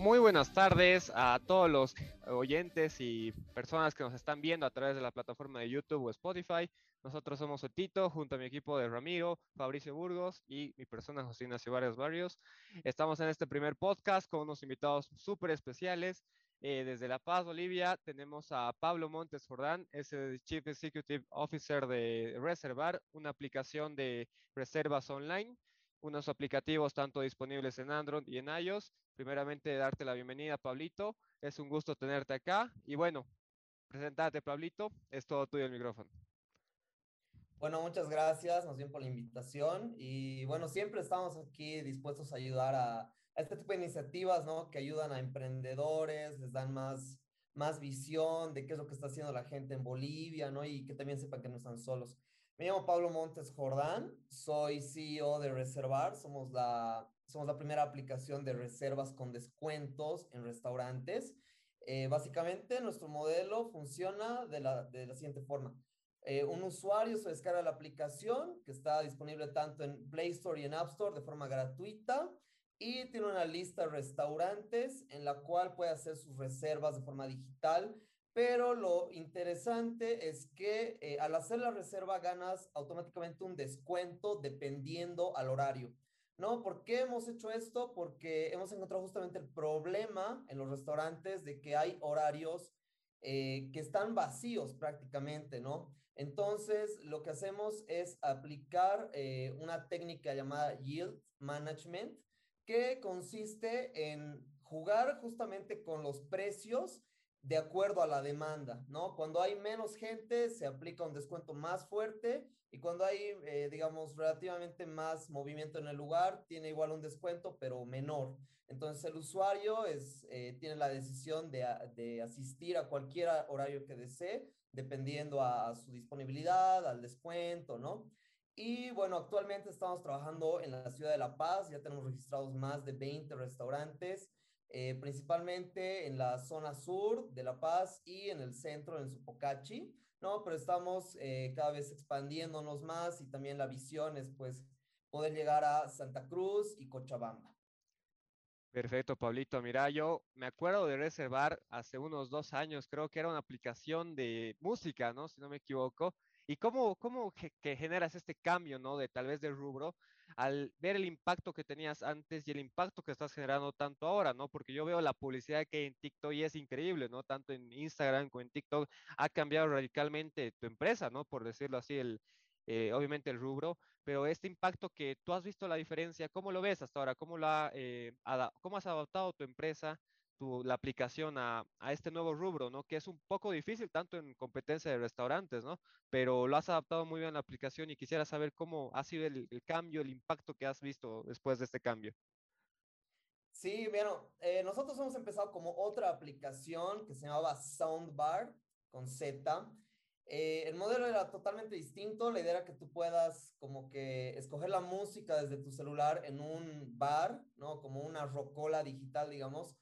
Muy buenas tardes a todos los oyentes y personas que nos están viendo a través de la plataforma de YouTube o Spotify. Nosotros somos Otito, junto a mi equipo de Ramiro, Fabricio Burgos y mi persona José Ignacio Varios Barrios. Estamos en este primer podcast con unos invitados súper especiales. Eh, desde La Paz, Bolivia, tenemos a Pablo Montes Jordán, es el Chief Executive Officer de Reservar, una aplicación de reservas online unos aplicativos tanto disponibles en Android y en iOS. Primeramente, darte la bienvenida, Pablito. Es un gusto tenerte acá. Y bueno, presentate, Pablito. Es todo tuyo el micrófono. Bueno, muchas gracias, más bien por la invitación. Y bueno, siempre estamos aquí dispuestos a ayudar a, a este tipo de iniciativas, ¿no? Que ayudan a emprendedores, les dan más, más visión de qué es lo que está haciendo la gente en Bolivia, ¿no? Y que también sepan que no están solos. Me llamo Pablo Montes Jordán, soy CEO de Reservar, somos la, somos la primera aplicación de reservas con descuentos en restaurantes. Eh, básicamente nuestro modelo funciona de la, de la siguiente forma. Eh, un usuario se descarga la aplicación que está disponible tanto en Play Store y en App Store de forma gratuita y tiene una lista de restaurantes en la cual puede hacer sus reservas de forma digital pero lo interesante es que eh, al hacer la reserva ganas automáticamente un descuento dependiendo al horario. ¿No? ¿Por qué hemos hecho esto? Porque hemos encontrado justamente el problema en los restaurantes de que hay horarios eh, que están vacíos prácticamente, ¿no? Entonces, lo que hacemos es aplicar eh, una técnica llamada Yield Management, que consiste en jugar justamente con los precios de acuerdo a la demanda, ¿no? Cuando hay menos gente, se aplica un descuento más fuerte y cuando hay, eh, digamos, relativamente más movimiento en el lugar, tiene igual un descuento, pero menor. Entonces el usuario es, eh, tiene la decisión de, de, asistir a cualquier horario que desee, dependiendo a, a su disponibilidad, al descuento, ¿no? Y bueno, actualmente estamos trabajando en la ciudad de La Paz, ya tenemos registrados más de 20 restaurantes eh, principalmente en la zona sur de La Paz y en el centro, en Sopocachi, ¿no? Pero estamos eh, cada vez expandiéndonos más y también la visión es pues poder llegar a Santa Cruz y Cochabamba. Perfecto, Pablito. Mira, yo me acuerdo de reservar hace unos dos años, creo que era una aplicación de música, ¿no? Si no me equivoco. ¿Y cómo, cómo que generas este cambio, ¿no? De tal vez de rubro al ver el impacto que tenías antes y el impacto que estás generando tanto ahora, ¿no? Porque yo veo la publicidad que hay en TikTok y es increíble, ¿no? Tanto en Instagram como en TikTok ha cambiado radicalmente tu empresa, ¿no? Por decirlo así, el, eh, obviamente el rubro, pero este impacto que tú has visto la diferencia, ¿cómo lo ves hasta ahora? ¿Cómo, la, eh, cómo has adaptado tu empresa la aplicación a, este nuevo rubro, ¿no? Que es un poco difícil tanto en competencia de restaurantes, ¿no? Pero lo has adaptado muy bien a la aplicación y quisiera saber cómo ha sido el, cambio, el impacto que has visto después de este cambio. Sí, bueno, eh, nosotros hemos empezado como otra aplicación que se llamaba Soundbar con Z. Eh, el modelo era totalmente distinto. La idea era que tú puedas como que escoger la música desde tu celular en un bar, ¿no? Como una rocola digital, digamos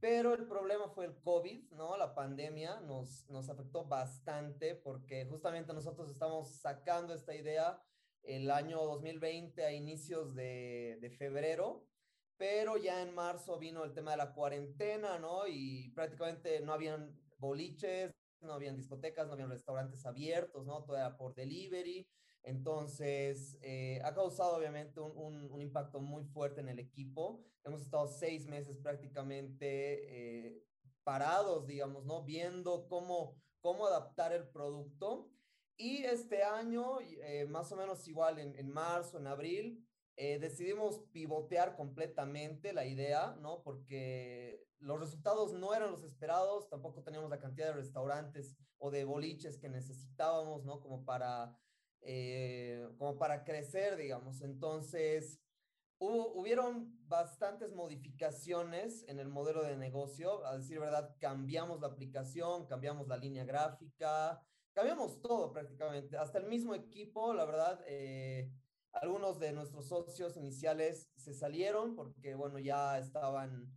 pero el problema fue el COVID, ¿no? La pandemia nos, nos afectó bastante porque justamente nosotros estamos sacando esta idea el año 2020 a inicios de, de febrero, pero ya en marzo vino el tema de la cuarentena, ¿no? Y prácticamente no habían boliches, no habían discotecas, no habían restaurantes abiertos, ¿no? Todo era por delivery. Entonces, eh, ha causado obviamente un, un, un, impacto muy fuerte en el equipo. Hemos estado seis meses prácticamente eh, parados, digamos, ¿no? Viendo cómo, cómo adaptar el producto. Y este año, eh, más o menos igual en, en marzo, en abril, decidimos pivotear completamente la idea, ¿no? Porque los resultados no eran los esperados, tampoco teníamos la cantidad de restaurantes o de boliches que necesitábamos, ¿no? Como para eh, como para crecer, digamos. Entonces, hubo, hubieron bastantes modificaciones en el modelo de negocio. A decir verdad, cambiamos la aplicación, cambiamos la línea gráfica, cambiamos todo prácticamente. Hasta el mismo equipo, la verdad, eh, algunos de nuestros socios iniciales se salieron porque, bueno, ya estaban,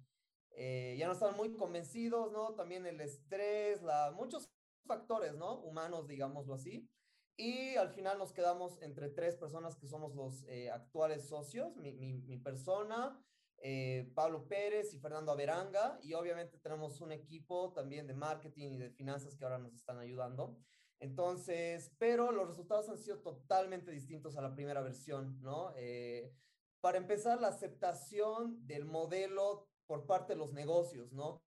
eh, ya no estaban muy convencidos, ¿no? También el estrés, la, muchos factores, ¿no? Humanos, digámoslo así. Y al final nos quedamos entre tres personas que somos los eh, actuales socios, mi, mi, mi persona, eh, Pablo Pérez y Fernando Averanga, y obviamente tenemos un equipo también de marketing y de finanzas que ahora nos están ayudando. Entonces, pero los resultados han sido totalmente distintos a la primera versión, ¿no? Eh, para empezar, la aceptación del modelo por parte de los negocios, ¿no?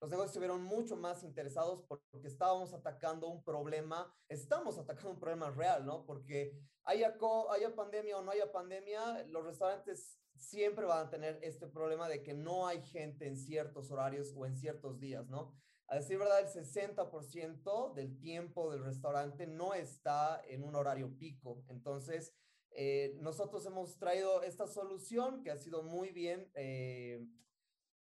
Los negocios se vieron mucho más interesados porque estábamos atacando un problema, estamos atacando un problema real, ¿no? Porque haya, haya pandemia o no haya pandemia, los restaurantes siempre van a tener este problema de que no hay gente en ciertos horarios o en ciertos días, ¿no? A decir verdad, el 60% del tiempo del restaurante no está en un horario pico. Entonces, eh, nosotros hemos traído esta solución que ha sido muy bien eh,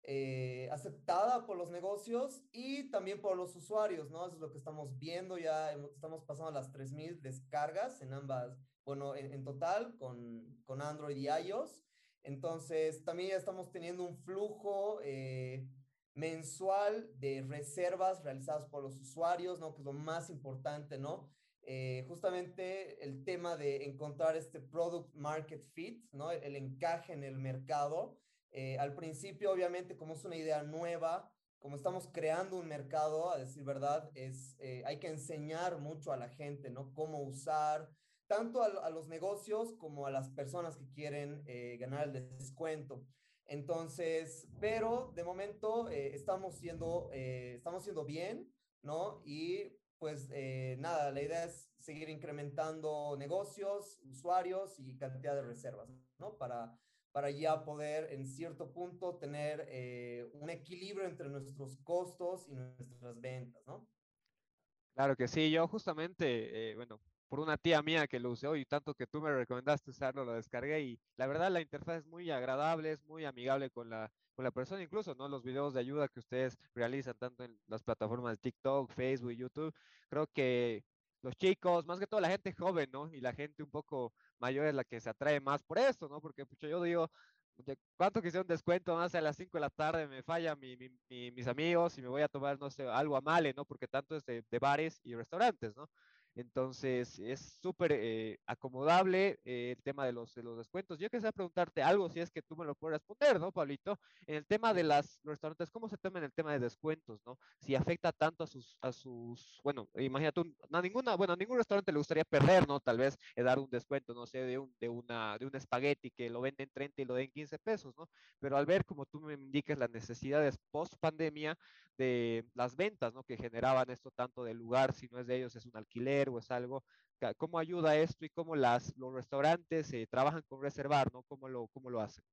eh, aceptada por los negocios y también por los usuarios, ¿no? Eso es lo que estamos viendo, ya estamos pasando las 3.000 descargas en ambas, bueno, en, total con, con, Android y iOS. Entonces, también ya estamos teniendo un flujo mensual de reservas realizadas por los usuarios, ¿no? Que es lo más importante, ¿no? Eh, justamente el tema de encontrar este product market fit, ¿no? El, encaje en el mercado. Eh, al principio, obviamente, como es una idea nueva, como estamos creando un mercado, a decir verdad, es, eh, hay que enseñar mucho a la gente, ¿no? Cómo usar, tanto a, los negocios como a las personas que quieren ganar el descuento. Entonces, pero de momento estamos, siendo, estamos siendo bien, ¿no? Y pues eh, nada, la idea es seguir incrementando negocios, usuarios y cantidad de reservas, ¿no? Para, para ya poder en cierto punto tener eh, un equilibrio entre nuestros costos y nuestras ventas, ¿no? Claro que sí, yo justamente, eh, bueno, por una tía mía que lo usó y tanto que tú me recomendaste usarlo, lo descargué y la verdad la interfaz es muy agradable, es muy amigable con la, con la persona, incluso, ¿no? Los videos de ayuda que ustedes realizan tanto en las plataformas de TikTok, Facebook, YouTube, creo que los chicos, más que todo la gente joven, ¿no? Y la gente un poco mayor es la que se atrae más por eso, ¿no? Porque pucho, yo digo, ¿cuánto quisiera un descuento más a las 5 de la tarde? Me falla mi, mis amigos y me voy a tomar, no sé, algo a male, ¿no? Porque tanto es de, de bares y restaurantes, ¿no? Entonces, es súper eh, acomodable eh, el tema de los, de los descuentos. Yo quisiera preguntarte algo, si es que tú me lo puedes responder, ¿no, Pablito? En el tema de las, restaurantes, ¿cómo se toman el tema de descuentos, no? Si afecta tanto a sus, a sus bueno, imagínate, a ninguna, bueno, a ningún restaurante le gustaría perder, ¿no? Tal vez eh, dar un descuento, no sé, de un, de una, de un espagueti que lo venden 30 y lo den 15 pesos, ¿no? Pero al ver, como tú me indicas, las necesidades post pandemia de las ventas, ¿no? Que generaban esto tanto del lugar, si no es de ellos, es un alquiler o es algo, ¿cómo ayuda esto y cómo las, los restaurantes eh, trabajan con reservar, ¿no? ¿Cómo lo, cómo lo hacen?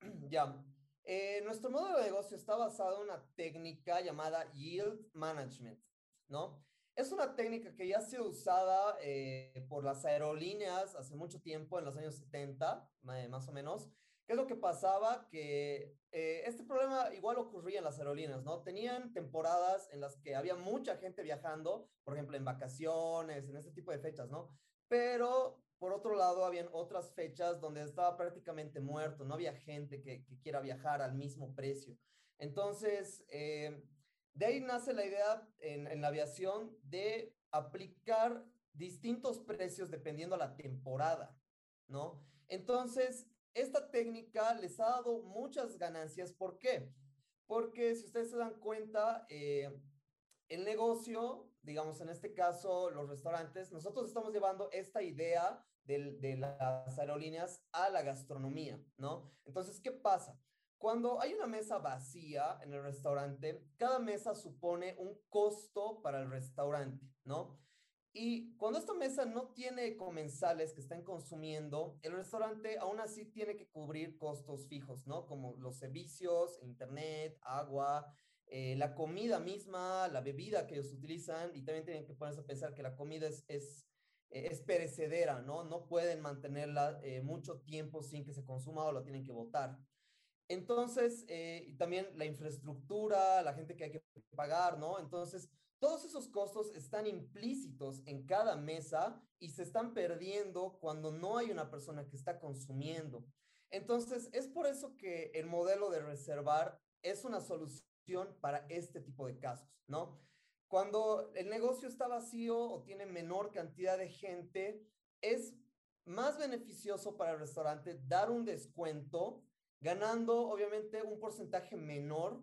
Ya, eh, nuestro modelo de negocio está basado en una técnica llamada Yield Management, ¿no? Es una técnica que ya ha sido usada eh, por las aerolíneas hace mucho tiempo, en los años 70, más o menos, ¿Qué es lo que pasaba? Que eh, este problema igual ocurría en las aerolíneas, ¿no? Tenían temporadas en las que había mucha gente viajando, por ejemplo, en vacaciones, en este tipo de fechas, ¿no? Pero por otro lado, habían otras fechas donde estaba prácticamente muerto, no había gente que, quiera viajar al mismo precio. Entonces, eh, de ahí nace la idea en, en la aviación de aplicar distintos precios dependiendo la temporada, ¿no? Entonces, esta técnica les ha dado muchas ganancias. ¿Por qué? Porque si ustedes se dan cuenta, eh, el negocio, digamos en este caso los restaurantes, nosotros estamos llevando esta idea de, de las aerolíneas a la gastronomía, ¿no? Entonces, ¿qué pasa? Cuando hay una mesa vacía en el restaurante, cada mesa supone un costo para el restaurante, ¿no? Y cuando esta mesa no tiene comensales que estén consumiendo, el restaurante aún así tiene que cubrir costos fijos, ¿no? Como los servicios, internet, agua, eh, la comida misma, la bebida que ellos utilizan y también tienen que ponerse a pensar que la comida es, es, eh, es perecedera, ¿no? No pueden mantenerla eh, mucho tiempo sin que se consuma o la tienen que botar. Entonces, también la infraestructura, la gente que hay que pagar, ¿no? Entonces, todos esos costos están implícitos en cada mesa y se están perdiendo cuando no hay una persona que está consumiendo. Entonces, es por eso que el modelo de reservar es una solución para este tipo de casos, ¿no? Cuando el negocio está vacío o tiene menor cantidad de gente, es más beneficioso para el restaurante dar un descuento ganando obviamente un porcentaje menor,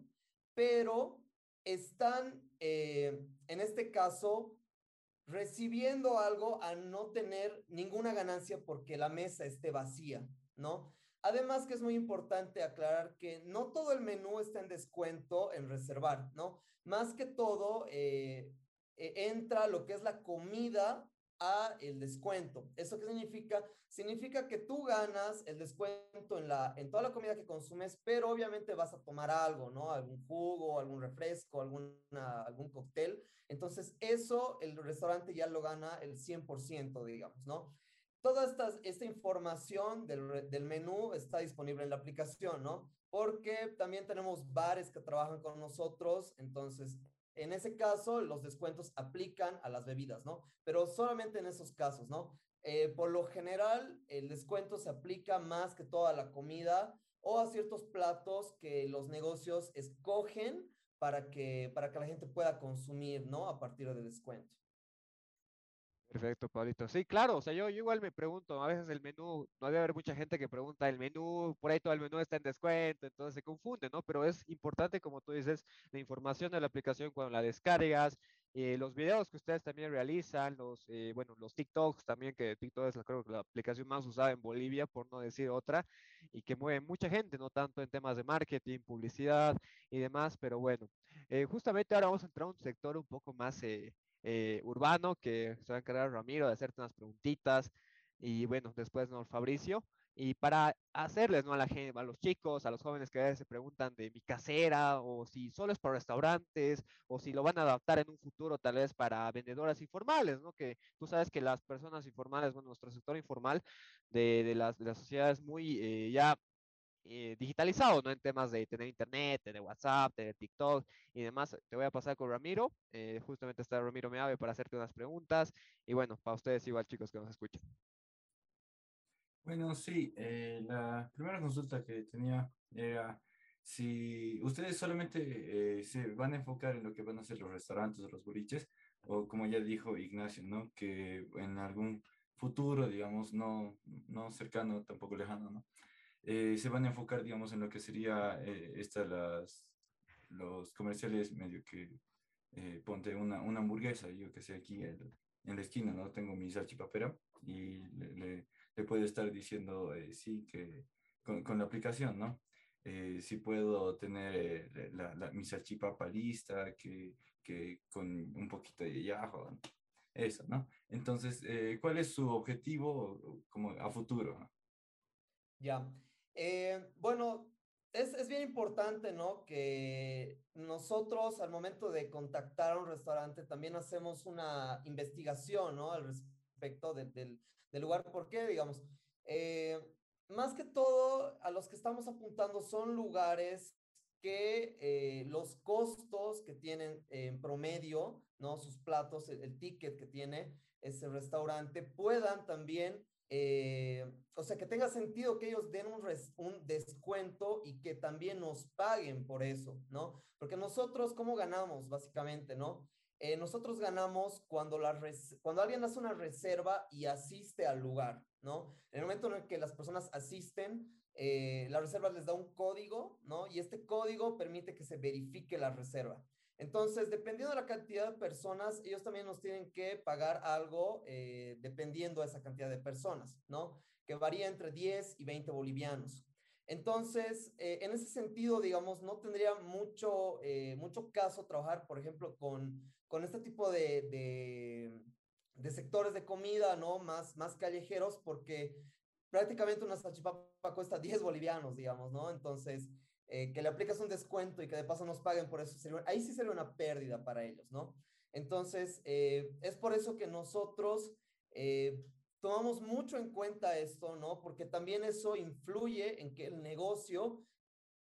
pero están, eh, en este caso, recibiendo algo a no tener ninguna ganancia porque la mesa esté vacía, ¿no? Además que es muy importante aclarar que no todo el menú está en descuento en reservar, ¿no? Más que todo, eh, e, entra lo que es la comida el descuento. ¿Eso qué significa? Significa que tú ganas el descuento en, la, en toda la comida que consumes, pero obviamente vas a tomar algo, ¿no? Algún jugo, algún refresco, alguna, algún cóctel. Entonces, eso el restaurante ya lo gana el 100%, digamos, ¿no? Toda esta, esta información del, del menú está disponible en la aplicación, ¿no? Porque también tenemos bares que trabajan con nosotros, entonces en ese caso, los descuentos aplican a las bebidas, ¿no? Pero solamente en esos casos, ¿no? Eh, por lo general, el descuento se aplica más que toda la comida o a ciertos platos que los negocios escogen para que, para que la gente pueda consumir, ¿no? A partir del descuento. Perfecto, Pablito. Sí, claro, o sea, yo, igual me pregunto, a veces el menú, no debe haber mucha gente que pregunta el menú, por ahí todo el menú está en descuento, entonces se confunde, ¿no? Pero es importante, como tú dices, la información de la aplicación cuando la descargas, eh, los videos que ustedes también realizan, los, eh, bueno, los TikToks también, que TikTok es creo la aplicación más usada en Bolivia, por no decir otra, y que mueve mucha gente, no tanto en temas de marketing, publicidad y demás, pero bueno, eh, justamente ahora vamos a entrar a un sector un poco más eh, urbano, que se va a encargar Ramiro de hacerte unas preguntitas y bueno, después no Fabricio. Y para hacerles, ¿no? A la gente, a los chicos, a los jóvenes que se preguntan de mi casera, o si solo es para restaurantes, o si lo van a adaptar en un futuro tal vez para vendedoras informales, ¿no? Que tú sabes que las personas informales, bueno, nuestro sector informal de, de, las, de las sociedades muy eh, ya eh, digitalizado, ¿no? En temas de tener internet, tener WhatsApp, tener TikTok y demás. Te voy a pasar con Ramiro. Eh, justamente está Ramiro Meave para hacerte unas preguntas. Y bueno, para ustedes igual, chicos, que nos escuchan. Bueno, sí, eh, la primera consulta que tenía era si ustedes solamente se van a enfocar en lo que van a hacer los restaurantes o los boliches, o como ya dijo Ignacio, ¿no? Que en algún futuro, digamos, no, no cercano, tampoco lejano, ¿no? Eh, se van a enfocar, digamos, en lo que sería eh, las, los comerciales medio que eh, ponte una, una, hamburguesa, yo que sé, aquí en, la esquina, ¿no? Tengo mi salchipapera y le, le, puedo estar diciendo, sí, que con, con, la aplicación, ¿no? si puedo tener la, la, mi salchipapa lista, que, que con un poquito de yajo, eso, ¿no? Entonces, ¿cuál es su objetivo como a futuro? Ya, eh, bueno, es, es, bien importante, ¿no? Que nosotros al momento de contactar a un restaurante también hacemos una investigación, ¿no? Al respecto del, del lugar. ¿Por qué? Digamos, eh, más que todo, a los que estamos apuntando son lugares que eh, los costos que tienen en promedio, ¿no? Sus platos, el ticket que tiene ese restaurante, puedan también eh, o sea, que tenga sentido que ellos den un, un, descuento y que también nos paguen por eso, ¿no? Porque nosotros, ¿cómo ganamos básicamente, no? Eh, nosotros ganamos cuando, la cuando alguien hace una reserva y asiste al lugar, ¿no? En el momento en el que las personas asisten, eh, la reserva les da un código, ¿no? Y este código permite que se verifique la reserva. Entonces, dependiendo de la cantidad de personas, ellos también nos tienen que pagar algo eh, dependiendo de esa cantidad de personas, ¿no? Que varía entre 10 y 20 bolivianos. Entonces, eh, en ese sentido, digamos, no tendría mucho, eh, mucho caso trabajar, por ejemplo, con, con este tipo de, de, sectores de comida, ¿no? Más, más callejeros, porque prácticamente una salchipapa cuesta 10 bolivianos, digamos, ¿no? Entonces, eh, que le aplicas un descuento y que de paso nos paguen por eso, ahí sí sería una pérdida para ellos, ¿no? Entonces, eh, es por eso que nosotros eh, tomamos mucho en cuenta esto, ¿no? Porque también eso influye en que el negocio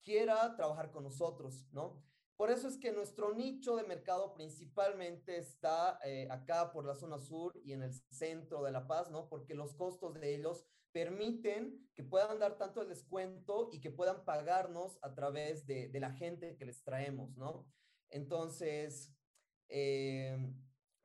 quiera trabajar con nosotros, ¿no? Por eso es que nuestro nicho de mercado principalmente está acá por la zona sur y en el centro de La Paz, ¿no? Porque los costos de ellos permiten que puedan dar tanto el descuento y que puedan pagarnos a través de, la gente que les traemos, ¿no? Entonces, eh,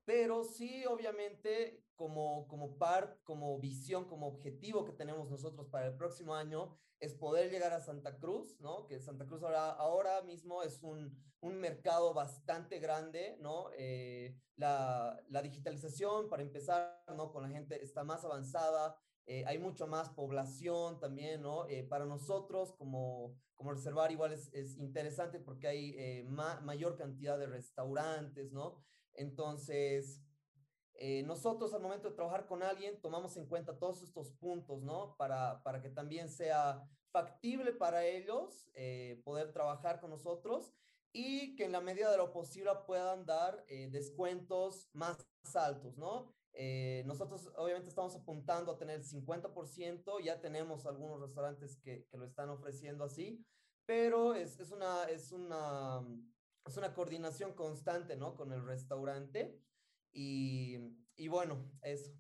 pero sí, obviamente, como, como par, como visión, como objetivo que tenemos nosotros para el próximo año es poder llegar a Santa Cruz, ¿no? Que Santa Cruz ahora, ahora mismo es un, un mercado bastante grande, ¿no? Eh, la, digitalización, para empezar, ¿no? Con la gente está más avanzada, eh, hay mucho más población también, ¿no? Eh, para nosotros como, como reservar igual es, es interesante porque hay ma mayor cantidad de restaurantes, ¿no? Entonces, eh, nosotros al momento de trabajar con alguien tomamos en cuenta todos estos puntos, ¿no? Para, para que también sea factible para ellos eh, poder trabajar con nosotros y que en la medida de lo posible puedan dar eh, descuentos más altos, ¿no? nosotros obviamente estamos apuntando a tener el 50%, ya tenemos algunos restaurantes que, que lo están ofreciendo así, pero es, es, una, es, una, es una coordinación constante, ¿no? Con el restaurante. Y, y bueno, eso.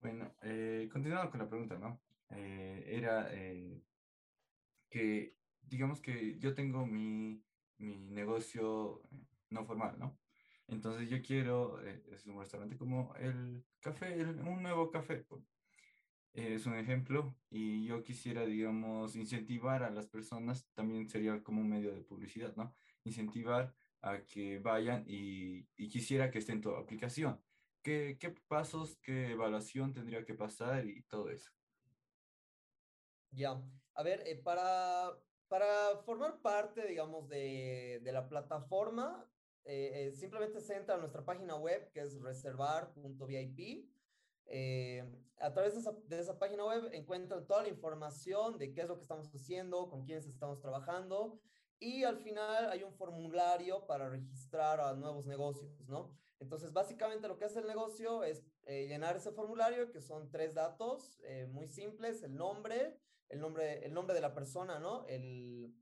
Bueno, eh, continuando con la pregunta, ¿no? Eh, era eh, que, digamos que yo tengo mi, mi negocio no formal, ¿no? Entonces yo quiero, es un restaurante como el café, un nuevo café, es un ejemplo, y yo quisiera, digamos, incentivar a las personas, también sería como un medio de publicidad, ¿no? Incentivar a que vayan y, y quisiera que esté en tu aplicación. ¿Qué, ¿Qué, pasos, qué evaluación tendría que pasar y todo eso? Ya, a ver, eh, para, para formar parte, digamos, de, de la plataforma, eh, eh, simplemente se entra a nuestra página web, que es reservar.vip. Eh, a través de esa, de esa, página web encuentran toda la información de qué es lo que estamos haciendo, con quiénes estamos trabajando y al final hay un formulario para registrar a nuevos negocios, ¿no? Entonces, básicamente lo que hace el negocio es llenar ese formulario, que son tres datos muy simples, el nombre, el nombre, el nombre de la persona, ¿no? El,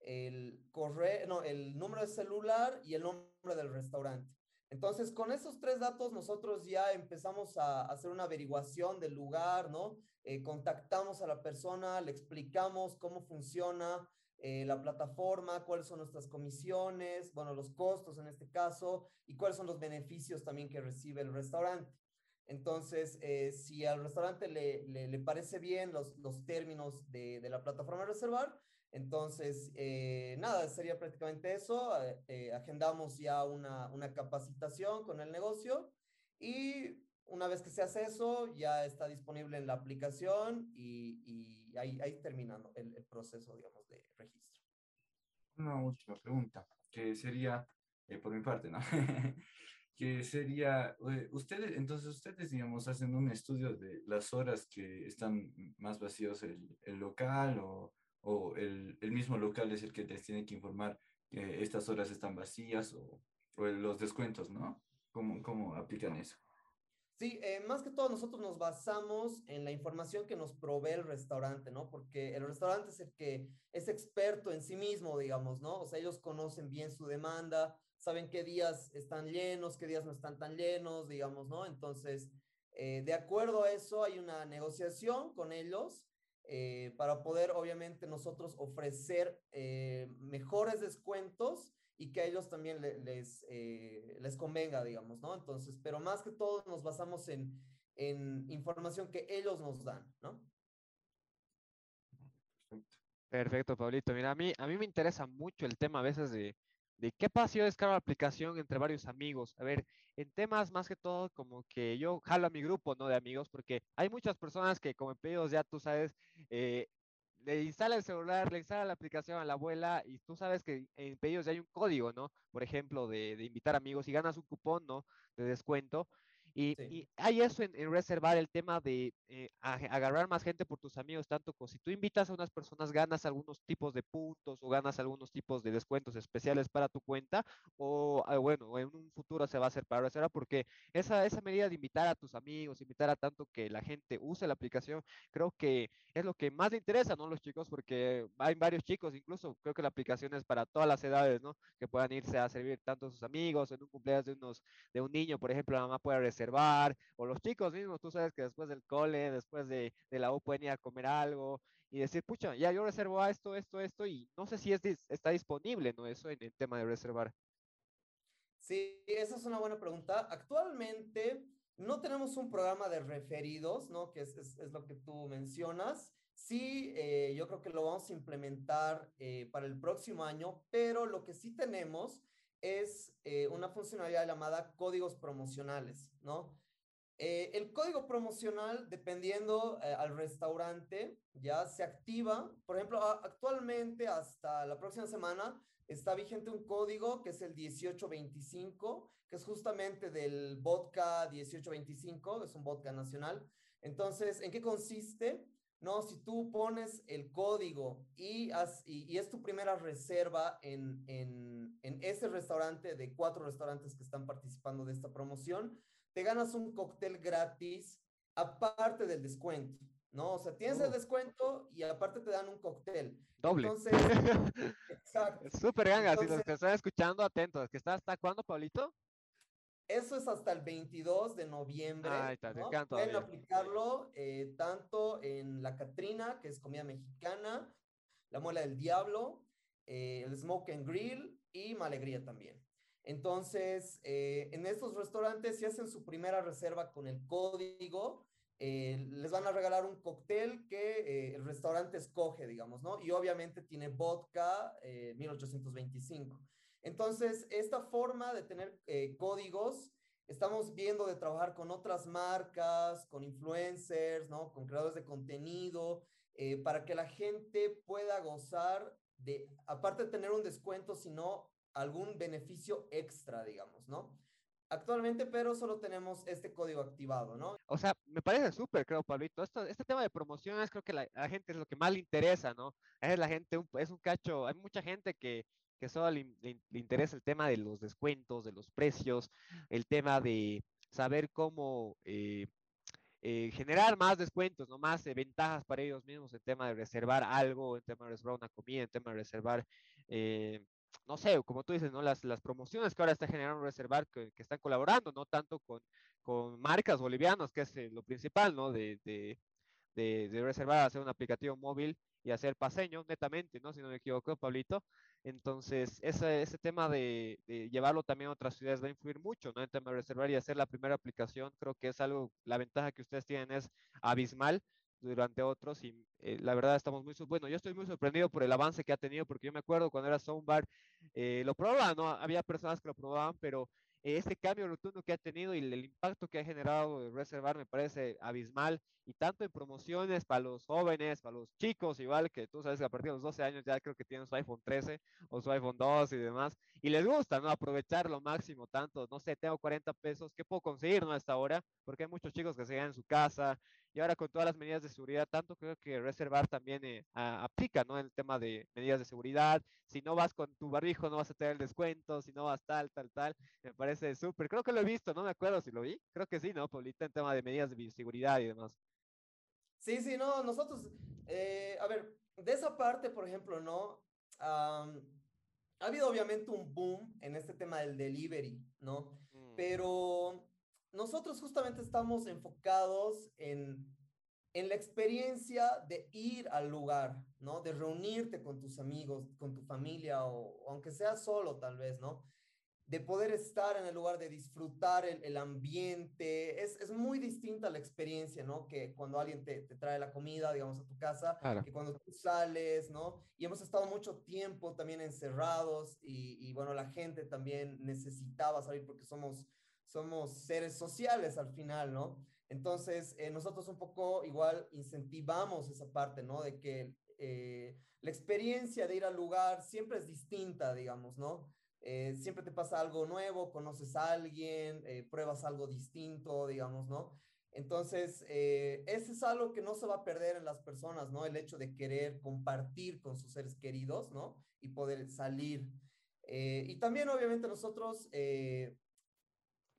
el correo, no, el número de celular y el nombre del restaurante. Entonces, con esos tres datos, nosotros ya empezamos a hacer una averiguación del lugar, ¿no? Eh, contactamos a la persona, le explicamos cómo funciona, eh, la plataforma, cuáles son nuestras comisiones, bueno, los costos en este caso, y cuáles son los beneficios también que recibe el restaurante. Entonces, eh, si al restaurante le, le, parece bien los, los términos de, de, la plataforma reservar, entonces, eh, nada, sería prácticamente eso. agendamos ya una, una capacitación con el negocio y una vez que se hace eso, ya está disponible en la aplicación y, ahí, ahí terminando el, el proceso, digamos registro. Una última pregunta, que sería, eh, por mi parte, ¿no? que sería, eh, ustedes, entonces ustedes, digamos, hacen un estudio de las horas que están más vacíos el, el local o, o el, el, mismo local es el que les tiene que informar que estas horas están vacías o, o los descuentos, ¿no? ¿Cómo, ¿Cómo aplican eso? Sí, eh, más que todo nosotros nos basamos en la información que nos provee el restaurante, ¿no? Porque el restaurante es el que es experto en sí mismo, digamos, ¿no? O sea, ellos conocen bien su demanda, saben qué días están llenos, qué días no están tan llenos, digamos, ¿no? Entonces, eh, de acuerdo a eso, hay una negociación con ellos eh, para poder, obviamente, nosotros ofrecer mejores descuentos y que a ellos también les, eh, les convenga, digamos, ¿no? Entonces, pero más que todo nos basamos en, en información que ellos nos dan, ¿no? Perfecto, Pablito. Mira, a mí, a mí me interesa mucho el tema a veces de, de qué pasa si yo descargo la aplicación entre varios amigos. A ver, en temas más que todo como que yo jalo a mi grupo, ¿no? De amigos, porque hay muchas personas que como en pedidos ya tú sabes, eh, le instala el celular, le instala la aplicación a la abuela y tú sabes que en pedidos ya hay un código, ¿no? Por ejemplo, de, de invitar amigos y ganas un cupón, ¿no? De descuento. Y, y, hay eso en, en, reservar el tema de eh, agarrar más gente por tus amigos, tanto como si tú invitas a unas personas, ganas algunos tipos de puntos o ganas algunos tipos de descuentos especiales para tu cuenta, o ah, bueno, en un futuro se va a hacer para reservar, porque esa, esa medida de invitar a tus amigos, invitar a tanto que la gente use la aplicación, creo que es lo que más le interesa, ¿no? Los chicos, porque hay varios chicos, incluso creo que la aplicación es para todas las edades, ¿no? Que puedan irse a servir tanto a sus amigos, en un cumpleaños de, unos, de un niño, por ejemplo, la mamá puede reservar o los chicos mismos, tú sabes que después del cole, después de, de la U pueden ir a comer algo y decir, pucha, ya yo reservo a esto, esto, esto, y no sé si es, está disponible, ¿no? Eso en el tema de reservar. Sí, esa es una buena pregunta. Actualmente no tenemos un programa de referidos, ¿no? Que es, es, es lo que tú mencionas. Sí, eh, yo creo que lo vamos a implementar eh, para el próximo año, pero lo que sí tenemos es eh, una funcionalidad llamada códigos promocionales, ¿no? el código promocional, dependiendo al restaurante, ya se activa. Por ejemplo, actualmente hasta la próxima semana está vigente un código que es el 1825, que es justamente del vodka 1825, es un vodka nacional. Entonces, ¿en qué consiste? No, si tú pones el código y, y, es tu primera reserva en, en, en ese restaurante de cuatro restaurantes que están participando de esta promoción, te ganas un cóctel gratis aparte del descuento. ¿no? O sea, tienes el oh. descuento y aparte te dan un cóctel. Doble. Entonces, exacto. Súper ganga, si los que están escuchando, atentos. ¿Que está hasta cuándo, Pablito? Eso es hasta el 22 de noviembre. Ah, está, ¿no? Pueden aplicarlo eh, tanto en la Catrina, que es comida mexicana, la muela del diablo, eh, el smoke and grill y Malegría también. Entonces, eh, en estos restaurantes, si hacen su primera reserva con el código, eh, les van a regalar un cóctel que eh, el restaurante escoge, digamos, ¿no? Y obviamente tiene vodka 1825. Eh, Entonces, esta forma de tener códigos, estamos viendo de trabajar con otras marcas, con influencers, ¿no? Con creadores de contenido, para que la gente pueda gozar de, aparte de tener un descuento, sino algún beneficio extra, digamos, ¿no? actualmente, pero solo tenemos este código activado, ¿no? O sea, me parece súper, creo, Pablito. Esto, este tema de promociones creo que la, la, gente es lo que más le interesa, ¿no? Es la gente, es un cacho, hay mucha gente que, que solo le, interesa el tema de los descuentos, de los precios, el tema de saber cómo eh, eh, generar más descuentos, ¿no? Más eh, ventajas para ellos mismos en tema de reservar algo, en tema de reservar una comida, en tema de reservar no sé, como tú dices, ¿no? Las, promociones que ahora está generando Reservar, que, están colaborando, no tanto con, con marcas bolivianas, que es lo principal, ¿no? De, de, de, de, Reservar, hacer un aplicativo móvil y hacer paseño, netamente, ¿no? Si no me equivoco, Pablito. Entonces, ese, ese tema de, llevarlo también a otras ciudades va a influir mucho, ¿no? En tema de reservar y hacer la primera aplicación, creo que es algo, la ventaja que ustedes tienen es abismal durante otros y eh, la verdad estamos muy, bueno, yo estoy muy sorprendido por el avance que ha tenido porque yo me acuerdo cuando era Soundbar, eh, lo probaban, ¿no? Había personas que lo probaban, pero este cambio rotundo que ha tenido y el, impacto que ha generado Reservar me parece abismal y tanto en promociones para los jóvenes, para los chicos, igual que tú sabes que a partir de los 12 años ya creo que tienen su iPhone 13 o su iPhone 2 y demás, y les gusta, ¿no? Aprovechar lo máximo, tanto, no sé, tengo 40 pesos, ¿qué puedo conseguir, no? Hasta ahora, porque hay muchos chicos que se quedan en su casa, y ahora con todas las medidas de seguridad, tanto creo que Reservar también eh, aplica, ¿no? El tema de medidas de seguridad. Si no vas con tu barbijo, no vas a tener el descuento. Si no vas tal, tal, tal. Me parece súper. Creo que lo he visto, no me acuerdo si lo vi. Creo que sí, ¿no, Paulita? En tema de medidas de seguridad y demás. Sí, sí, no, nosotros, eh, a ver, de esa parte, por ejemplo, ¿no? ha habido obviamente un boom en este tema del delivery, ¿no? Mm. Pero nosotros justamente estamos enfocados en, en la experiencia de ir al lugar, ¿no? De reunirte con tus amigos, con tu familia o, aunque sea solo tal vez, ¿no? De poder estar en el lugar, de disfrutar el, el ambiente. Es, es, muy distinta la experiencia, ¿no? Que cuando alguien te, te trae la comida, digamos, a tu casa, que cuando tú sales, ¿no? Y hemos estado mucho tiempo también encerrados y, y bueno, la gente también necesitaba salir porque somos somos seres sociales al final, ¿no? Entonces, eh, nosotros un poco igual incentivamos esa parte, ¿no? De que eh, la experiencia de ir al lugar siempre es distinta, digamos, ¿no? Eh, siempre te pasa algo nuevo, conoces a alguien, pruebas algo distinto, digamos, ¿no? Entonces, ese es algo que no se va a perder en las personas, ¿no? El hecho de querer compartir con sus seres queridos, ¿no? Y poder salir. y también, obviamente, nosotros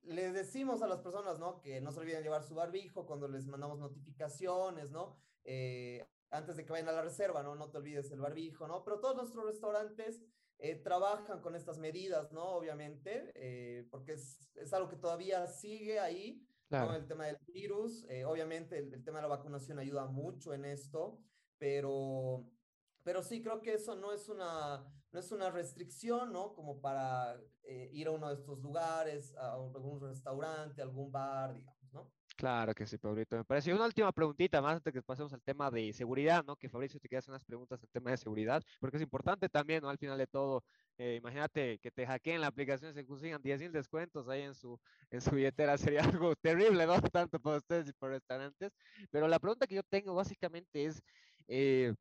les decimos a las personas, ¿no? Que no se olviden llevar su barbijo cuando les mandamos notificaciones, ¿no? Eh, antes de que vayan a la reserva, ¿no? No te olvides el barbijo, ¿no? Pero todos nuestros restaurantes eh, trabajan con estas medidas, ¿no? Obviamente, eh, porque es, es, algo que todavía sigue ahí, ¿no? El tema del virus, obviamente el, el, tema de la vacunación ayuda mucho en esto, pero pero sí creo que eso no es una, no es una restricción, ¿no? Como para eh, ir a uno de estos lugares, a algún restaurante, algún bar, digamos, ¿no? Claro que sí, Pablito. Me parece una última preguntita más antes de que pasemos al tema de seguridad, ¿no? Que Fabricio te hacer unas preguntas en tema de seguridad, porque es importante también, ¿no? Al final de todo, eh, imagínate que te hackeen la aplicación y se consigan 10 mil descuentos ahí en su, en su billetera, sería algo terrible, ¿no? Tanto para ustedes y para restaurantes. Pero la pregunta que yo tengo básicamente es, eh,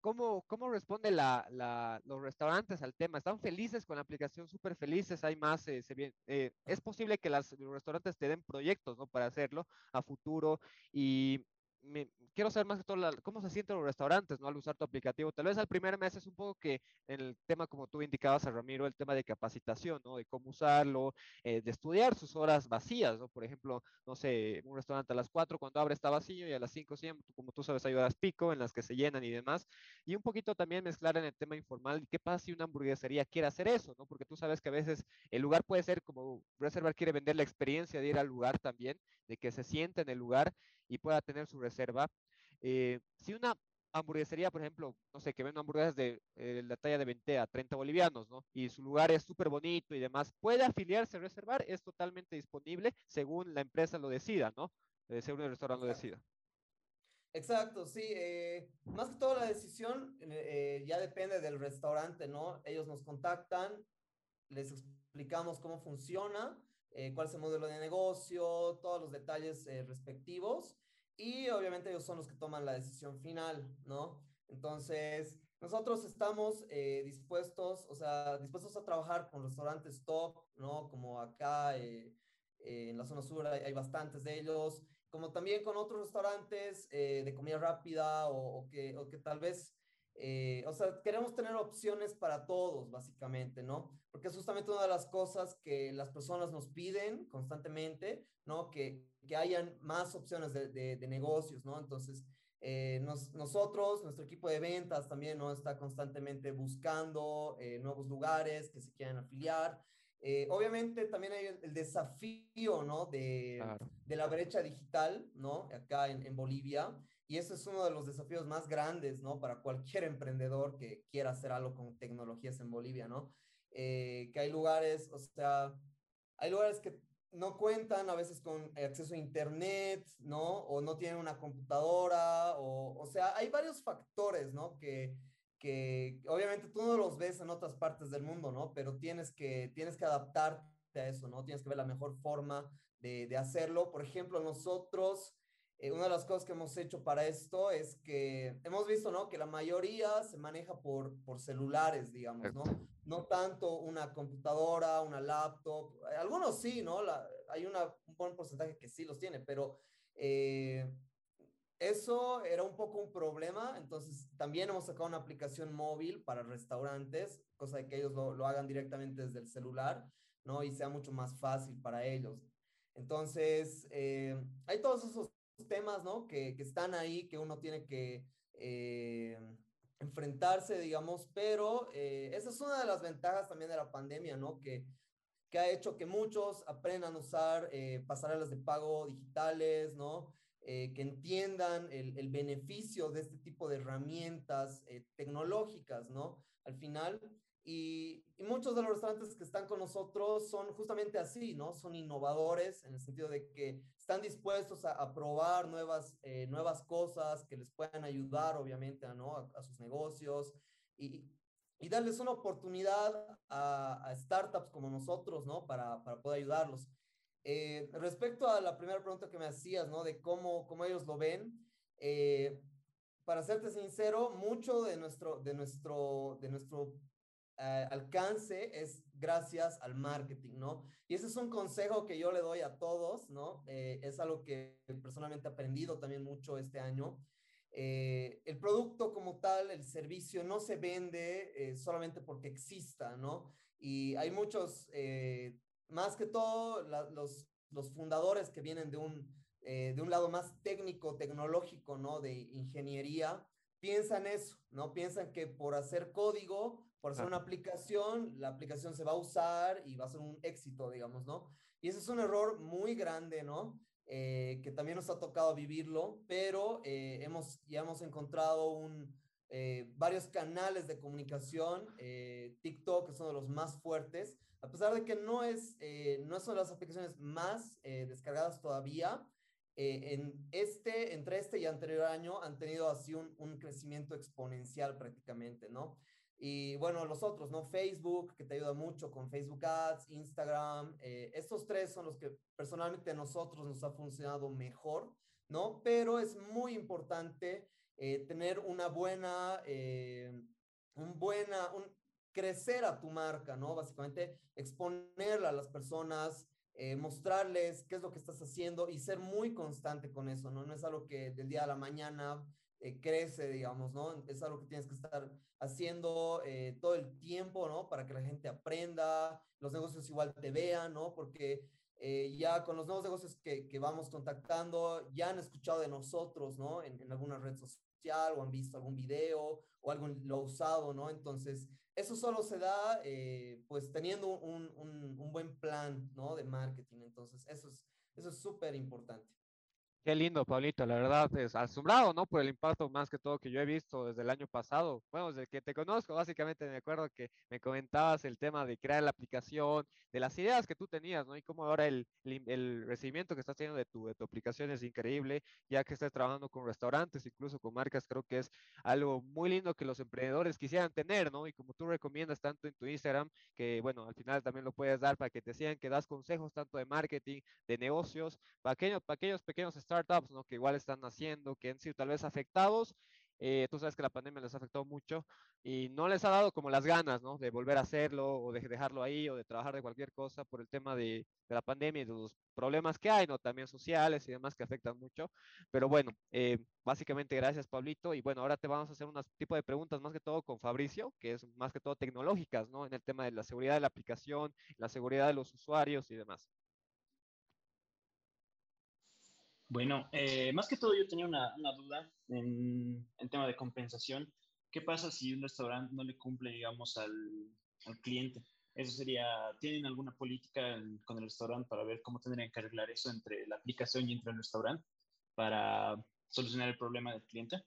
¿Cómo, cómo responde la, la, los restaurantes al tema? ¿Están felices con la aplicación? ¿Súper felices? ¿Hay más? Eh, se bien, eh, es posible que las, los restaurantes te den proyectos ¿no? para hacerlo a futuro y me, quiero saber más de todo cómo se sienten los restaurantes ¿no? al usar tu aplicativo. Tal vez al primer mes es un poco que en el tema, como tú indicabas a Ramiro, el tema de capacitación, ¿no? de cómo usarlo, eh, de estudiar sus horas vacías. ¿no? Por ejemplo, no sé, un restaurante a las 4 cuando abre está vacío y a las 5, como tú sabes, hay horas pico en las que se llenan y demás. Y un poquito también mezclar en el tema informal, ¿qué pasa si una hamburguesería quiere hacer eso? ¿no? Porque tú sabes que a veces el lugar puede ser como Reservar quiere vender la experiencia de ir al lugar también, de que se siente en el lugar y pueda tener su reserva. Eh, si una hamburguesería, por ejemplo, no sé, que vende hamburguesas de eh, la talla de 20 a 30 bolivianos, ¿no? Y su lugar es súper bonito y demás, puede afiliarse, reservar, es totalmente disponible según la empresa lo decida, ¿no? Eh, según el restaurante lo decida. Exacto, sí. más que todo la decisión ya depende del restaurante, ¿no? Ellos nos contactan, les explicamos cómo funciona, cuál es el modelo de negocio, todos los detalles respectivos y obviamente ellos son los que toman la decisión final, ¿no? Entonces, nosotros estamos eh, dispuestos, o sea, dispuestos a trabajar con restaurantes top, ¿no? Como acá eh, eh, en la zona sur hay, bastantes de ellos, como también con otros restaurantes de comida rápida o, que, o que tal vez eh, o sea, queremos tener opciones para todos, básicamente, ¿no? Porque es justamente una de las cosas que las personas nos piden constantemente, ¿no? Que, que hayan más opciones de, de, negocios, ¿no? Entonces, eh, nosotros, nuestro equipo de ventas también, ¿no? Está constantemente buscando eh, nuevos lugares que se quieran afiliar. obviamente también hay el, desafío, ¿no? De, de, la brecha digital, ¿no? Acá en, en Bolivia. Y ese es uno de los desafíos más grandes, ¿no? Para cualquier emprendedor que quiera hacer algo con tecnologías en Bolivia, ¿no? Eh, que hay lugares, o sea, hay lugares que no cuentan a veces con acceso a internet, ¿no? O no tienen una computadora, o, o sea, hay varios factores, ¿no? Que, que obviamente tú no los ves en otras partes del mundo, ¿no? Pero tienes que, tienes que adaptarte a eso, ¿no? Tienes que ver la mejor forma de, de hacerlo. Por ejemplo, nosotros eh, una de las cosas que hemos hecho para esto es que hemos visto, ¿no? Que la mayoría se maneja por, por celulares, digamos, ¿no? No tanto una computadora, una laptop. Algunos sí, ¿no? La, hay una, un buen porcentaje que sí los tiene, pero eh, eso era un poco un problema. Entonces, también hemos sacado una aplicación móvil para restaurantes, cosa de que ellos lo, lo hagan directamente desde el celular, ¿no? Y sea mucho más fácil para ellos. Entonces, eh, hay todos esos temas, ¿no? Que, que están ahí, que uno tiene que eh, enfrentarse, digamos, pero eh, esa es una de las ventajas también de la pandemia, ¿no? Que, que ha hecho que muchos aprendan a usar eh, pasarelas de pago digitales, ¿no? que entiendan el, el, beneficio de este tipo de herramientas tecnológicas, ¿no? Al final, y, y, muchos de los restaurantes que están con nosotros son justamente así, ¿no? Son innovadores en el sentido de que están dispuestos a, a probar nuevas, eh, nuevas cosas que les puedan ayudar, obviamente, ¿no? a, a sus negocios y, y, darles una oportunidad a, a, startups como nosotros, ¿no? Para, para poder ayudarlos. Eh, respecto a la primera pregunta que me hacías, ¿no? De cómo, cómo ellos lo ven, eh, para serte sincero, mucho de nuestro, de nuestro, de nuestro eh, alcance es gracias al marketing, ¿no? Y ese es un consejo que yo le doy a todos, ¿no? Eh, es algo que personalmente he aprendido también mucho este año. Eh, el producto como tal, el servicio, no se vende solamente porque exista, ¿no? Y hay muchos, más que todo, los, los fundadores que vienen de un, de un lado más técnico, tecnológico, ¿no? De ingeniería, piensan eso, ¿no? Piensan que por hacer código por hacer una aplicación, la aplicación se va a usar y va a ser un éxito, digamos, ¿no? Y ese es un error muy grande, ¿no? Eh, que también nos ha tocado vivirlo, pero eh, hemos, ya hemos encontrado un, eh, varios canales de comunicación. TikTok es uno de los más fuertes, a pesar de que no es, no son las aplicaciones más descargadas todavía. en este, entre este y anterior año han tenido así un, un crecimiento exponencial prácticamente, ¿no? Y bueno, los otros, ¿no? Facebook, que te ayuda mucho con Facebook Ads, Instagram. estos tres son los que personalmente a nosotros nos ha funcionado mejor, ¿no? Pero es muy importante eh, tener una buena, eh, un buena, un, crecer a tu marca, ¿no? Básicamente exponerla a las personas, eh, mostrarles qué es lo que estás haciendo y ser muy constante con eso, ¿no? No es algo que del día a la mañana crece, digamos, ¿no? Es algo que tienes que estar haciendo todo el tiempo, ¿no? Para que la gente aprenda, los negocios igual te vean, ¿no? Porque ya con los nuevos negocios que, que, vamos contactando, ya han escuchado de nosotros, ¿no? En, algunas redes sociales o han visto algún video o algo lo usado, ¿no? Entonces, eso solo se da eh, pues teniendo un, un, un, buen plan, ¿no? De marketing. Entonces, eso es eso es súper importante. Qué lindo, Pablito, la verdad es asombrado, ¿no? Por el impacto más que todo que yo he visto desde el año pasado. Bueno, desde que te conozco, básicamente me acuerdo que me comentabas el tema de crear la aplicación, de las ideas que tú tenías, ¿no? Y cómo ahora el, el, recibimiento que estás teniendo de tu, de tu aplicación es increíble, ya que estás trabajando con restaurantes, incluso con marcas, creo que es algo muy lindo que los emprendedores quisieran tener, ¿no? Y como tú recomiendas tanto en tu Instagram, que bueno, al final también lo puedes dar para que te sigan, que das consejos tanto de marketing, de negocios, para aquellos, para aquellos pequeños startups, ¿no? Que igual están haciendo, que han sido tal vez afectados. Eh, tú sabes que la pandemia les afectó mucho y no les ha dado como las ganas, ¿no? De volver a hacerlo o de dejarlo ahí o de trabajar de cualquier cosa por el tema de, de la pandemia y de los problemas que hay, ¿no? También sociales y demás que afectan mucho. Pero bueno, eh, básicamente gracias, Pablito. Y bueno, ahora te vamos a hacer unos tipo de preguntas más que todo con Fabricio, que es más que todo tecnológicas, ¿no? En el tema de la seguridad de la aplicación, la seguridad de los usuarios y demás. Bueno, eh, más que todo yo tenía una, duda en, en, tema de compensación. ¿Qué pasa si un restaurante no le cumple, digamos, al, al cliente? Eso sería, ¿tienen alguna política con el restaurante para ver cómo tendrían que arreglar eso entre la aplicación y entre el restaurante para solucionar el problema del cliente?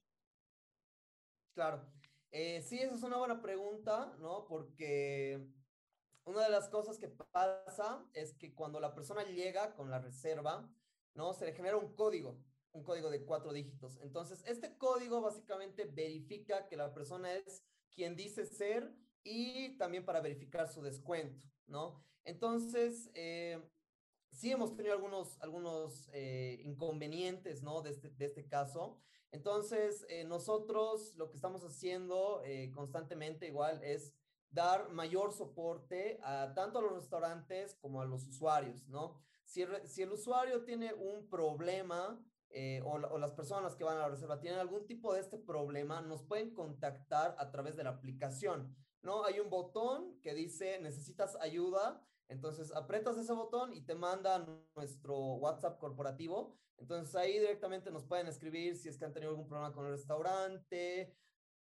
Claro. Eh, sí, esa es una buena pregunta, ¿no? Porque una de las cosas que pasa es que cuando la persona llega con la reserva, ¿no? Se le genera un código, un código de cuatro dígitos. Entonces, este código básicamente verifica que la persona es quien dice ser y también para verificar su descuento, ¿no? Entonces, eh, sí hemos tenido algunos, algunos eh, inconvenientes, ¿no? De este, de este caso. Entonces, eh, nosotros lo que estamos haciendo constantemente igual es dar mayor soporte a tanto a los restaurantes como a los usuarios, ¿no? Si el, usuario tiene un problema eh, o, las personas que van a la reserva tienen algún tipo de este problema, nos pueden contactar a través de la aplicación, ¿no? Hay un botón que dice necesitas ayuda, entonces aprietas ese botón y te manda nuestro WhatsApp corporativo. Entonces ahí directamente nos pueden escribir si es que han tenido algún problema con el restaurante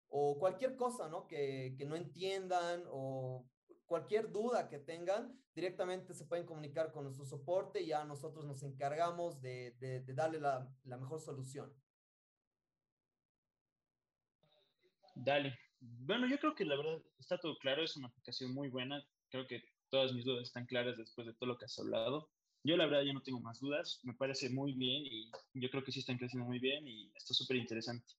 o cualquier cosa, ¿no? Que, que no entiendan o cualquier duda que tengan, directamente se pueden comunicar con nuestro soporte y ya nosotros nos encargamos de, de, darle la, mejor solución. Dale. Bueno, yo creo que la verdad está todo claro, es una aplicación muy buena. Creo que todas mis dudas están claras después de todo lo que has hablado. Yo la verdad ya no tengo más dudas, me parece muy bien y yo creo que sí están creciendo muy bien y está súper interesante.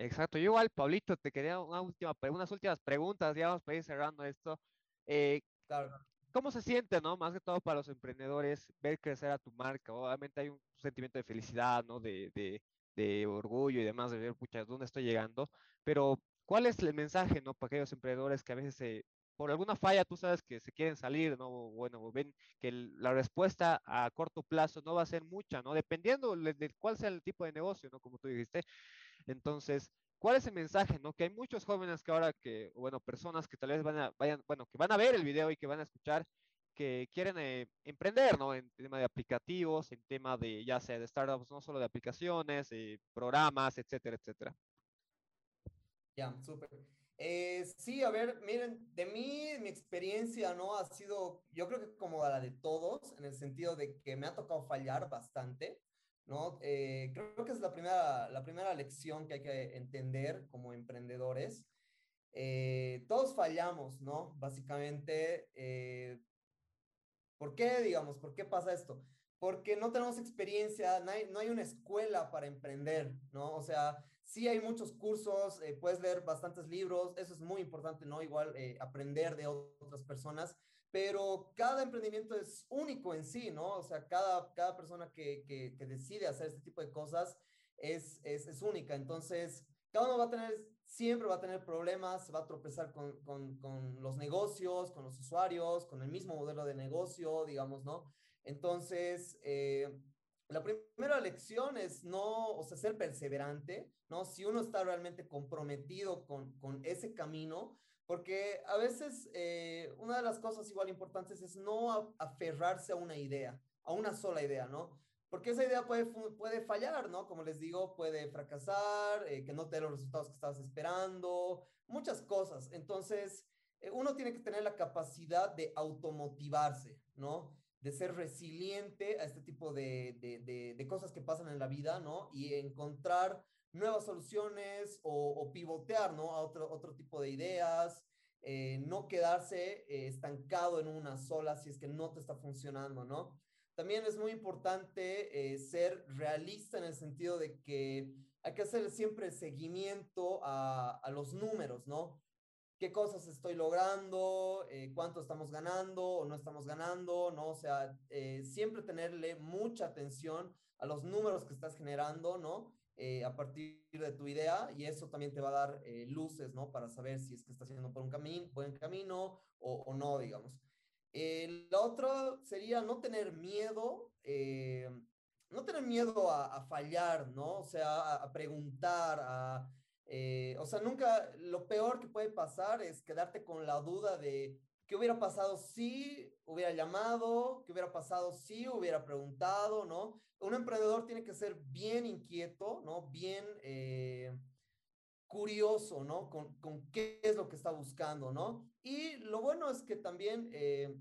Exacto, yo igual, Pablito, te quería una última, unas últimas preguntas, ya vamos a ir cerrando esto. Eh, claro. ¿Cómo se siente, no? Más que todo para los emprendedores, ver crecer a tu marca. Obviamente hay un sentimiento de felicidad, ¿no? De, de, de orgullo y demás, de ver, pucha, ¿dónde estoy llegando? Pero, ¿cuál es el mensaje, no? Para aquellos emprendedores que a veces se, por alguna falla, tú sabes que se quieren salir, ¿no? Bueno, ven que la respuesta a corto plazo no va a ser mucha, ¿no? Dependiendo de cuál sea el tipo de negocio, ¿no? Como tú dijiste. Entonces, ¿cuál es el mensaje, no? Que hay muchos jóvenes que ahora que, bueno, personas que tal vez van a, vayan, bueno, que van a ver el video y que van a escuchar, que quieren eh, emprender, ¿no? En tema de aplicativos, en tema de, ya sea de startups, no solo de aplicaciones, eh, programas, etcétera, etcétera. Ya, súper. Eh, sí, a ver, miren, de mí, mi experiencia, ¿no? Ha sido, yo creo que como la de todos, en el sentido de que me ha tocado fallar bastante. ¿No? Eh, creo que es la primera, la primera lección que hay que entender como emprendedores. Eh, todos fallamos, ¿no? Básicamente, eh, ¿por qué, digamos, por qué pasa esto? Porque no tenemos experiencia, no hay, no hay una escuela para emprender, ¿no? O sea, sí hay muchos cursos, puedes leer bastantes libros, eso es muy importante, ¿no? Igual aprender de otras personas, pero cada emprendimiento es único en sí, ¿no? O sea, cada, cada persona que, que, decide hacer este tipo de cosas es, es, es, única. Entonces, cada uno va a tener, siempre va a tener problemas, va a tropezar con, con, con los negocios, con los usuarios, con el mismo modelo de negocio, digamos, ¿no? Entonces, eh, la primera lección es no, o sea, ser perseverante, ¿no? Si uno está realmente comprometido con, con ese camino, porque a veces eh, una de las cosas igual importantes es no aferrarse a una idea, a una sola idea, ¿no? Porque esa idea puede, puede fallar, ¿no? Como les digo, puede fracasar, eh, que no te dé los resultados que estabas esperando, muchas cosas. Entonces, eh, uno tiene que tener la capacidad de automotivarse, ¿no? De ser resiliente a este tipo de, de, de, cosas que pasan en la vida, ¿no? Y encontrar nuevas soluciones o, pivotear, ¿no? A otro, otro tipo de ideas, eh, no quedarse eh, estancado en una sola si es que no te está funcionando, ¿no? También es muy importante eh, ser realista en el sentido de que hay que hacer siempre seguimiento a, a los números, ¿no? qué cosas estoy logrando, cuánto estamos ganando o no estamos ganando, ¿no? O sea, siempre tenerle mucha atención a los números que estás generando, ¿no? Eh, a partir de tu idea y eso también te va a dar eh, luces, ¿no? Para saber si es que estás haciendo por un camino, buen camino o, o no, digamos. El otro sería no tener miedo, eh, no tener miedo a, a, fallar, ¿no? O sea, a, preguntar, a, o sea, nunca, lo peor que puede pasar es quedarte con la duda de qué hubiera pasado si hubiera llamado, qué hubiera pasado si hubiera preguntado, ¿no? un emprendedor tiene que ser bien inquieto, ¿no? Bien eh, curioso, ¿no? Con, con, qué es lo que está buscando, ¿no? Y lo bueno es que también eh,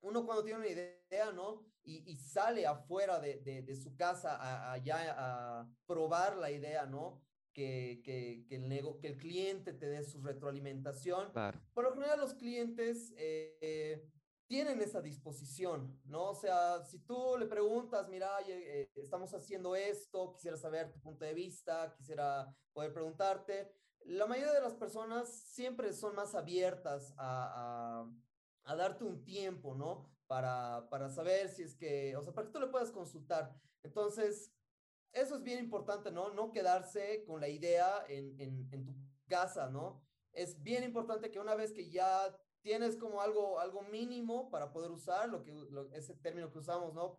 uno cuando tiene una idea, ¿no? Y, y sale afuera de, de, de su casa allá a, a, probar la idea, ¿no? Que, que, que, el nego, que el cliente te dé su retroalimentación. Claro. Por lo general los clientes... Eh, tienen esa disposición, ¿no? O sea, si tú le preguntas, mira, eh, estamos haciendo esto, quisiera saber tu punto de vista, quisiera poder preguntarte, la mayoría de las personas siempre son más abiertas a, a, darte un tiempo, ¿no? Para, para saber si es que, o sea, para que tú le puedas consultar. Entonces, eso es bien importante, ¿no? No quedarse con la idea en, en tu casa, ¿no? Es bien importante que una vez que ya tienes como algo, algo mínimo para poder usar, lo que, ese término que usamos, ¿no?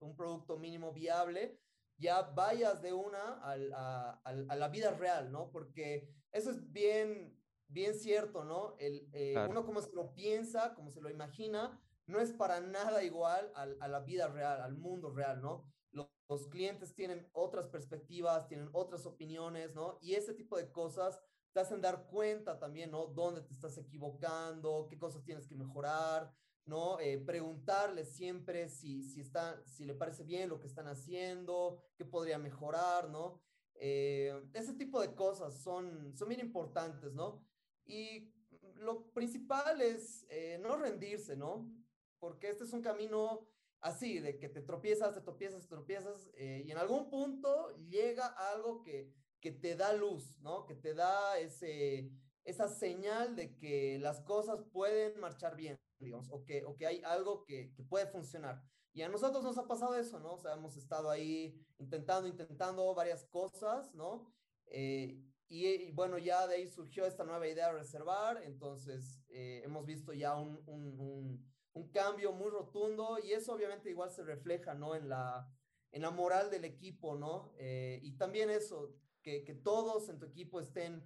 un producto mínimo viable, ya vayas de una a, a, la vida real, ¿no? Porque eso es bien, bien cierto, ¿no? El, eh, claro. Uno como se lo piensa, como se lo imagina, no es para nada igual a, a la vida real, al mundo real, ¿no? Los, los clientes tienen otras perspectivas, tienen otras opiniones, ¿no? Y ese tipo de cosas te hacen dar cuenta también, ¿no? Dónde te estás equivocando, qué cosas tienes que mejorar, ¿no? Eh, preguntarle siempre si, si, está, si le parece bien lo que están haciendo, qué podría mejorar, ¿no? Eh, ese tipo de cosas son, son bien importantes, ¿no? Y lo principal es eh, no rendirse, ¿no? Porque este es un camino así, de que te tropiezas, te tropiezas, te tropiezas, y en algún punto llega algo que que te da luz, ¿no? Que te da ese, esa señal de que las cosas pueden marchar bien, digamos, o que, o que hay algo que, que puede funcionar. Y a nosotros nos ha pasado eso, ¿no? O sea, hemos estado ahí intentando, intentando varias cosas, ¿no? Eh, y, y, bueno, ya de ahí surgió esta nueva idea de reservar, entonces eh, hemos visto ya un, un, un, un, cambio muy rotundo y eso obviamente igual se refleja, ¿no? En la, en la moral del equipo, ¿no? Eh, y también eso, que, que todos en tu equipo estén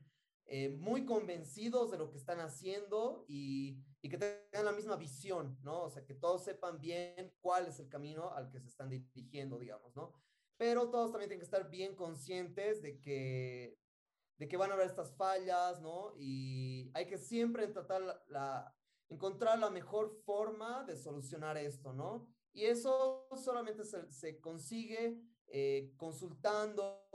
eh, muy convencidos de lo que están haciendo y, y, que tengan la misma visión, ¿no? O sea, que todos sepan bien cuál es el camino al que se están dirigiendo, digamos, ¿no? Pero todos también tienen que estar bien conscientes de que, de que van a haber estas fallas, ¿no? Y hay que siempre tratar la, la, encontrar la mejor forma de solucionar esto, ¿no? Y eso solamente se, se consigue eh, consultando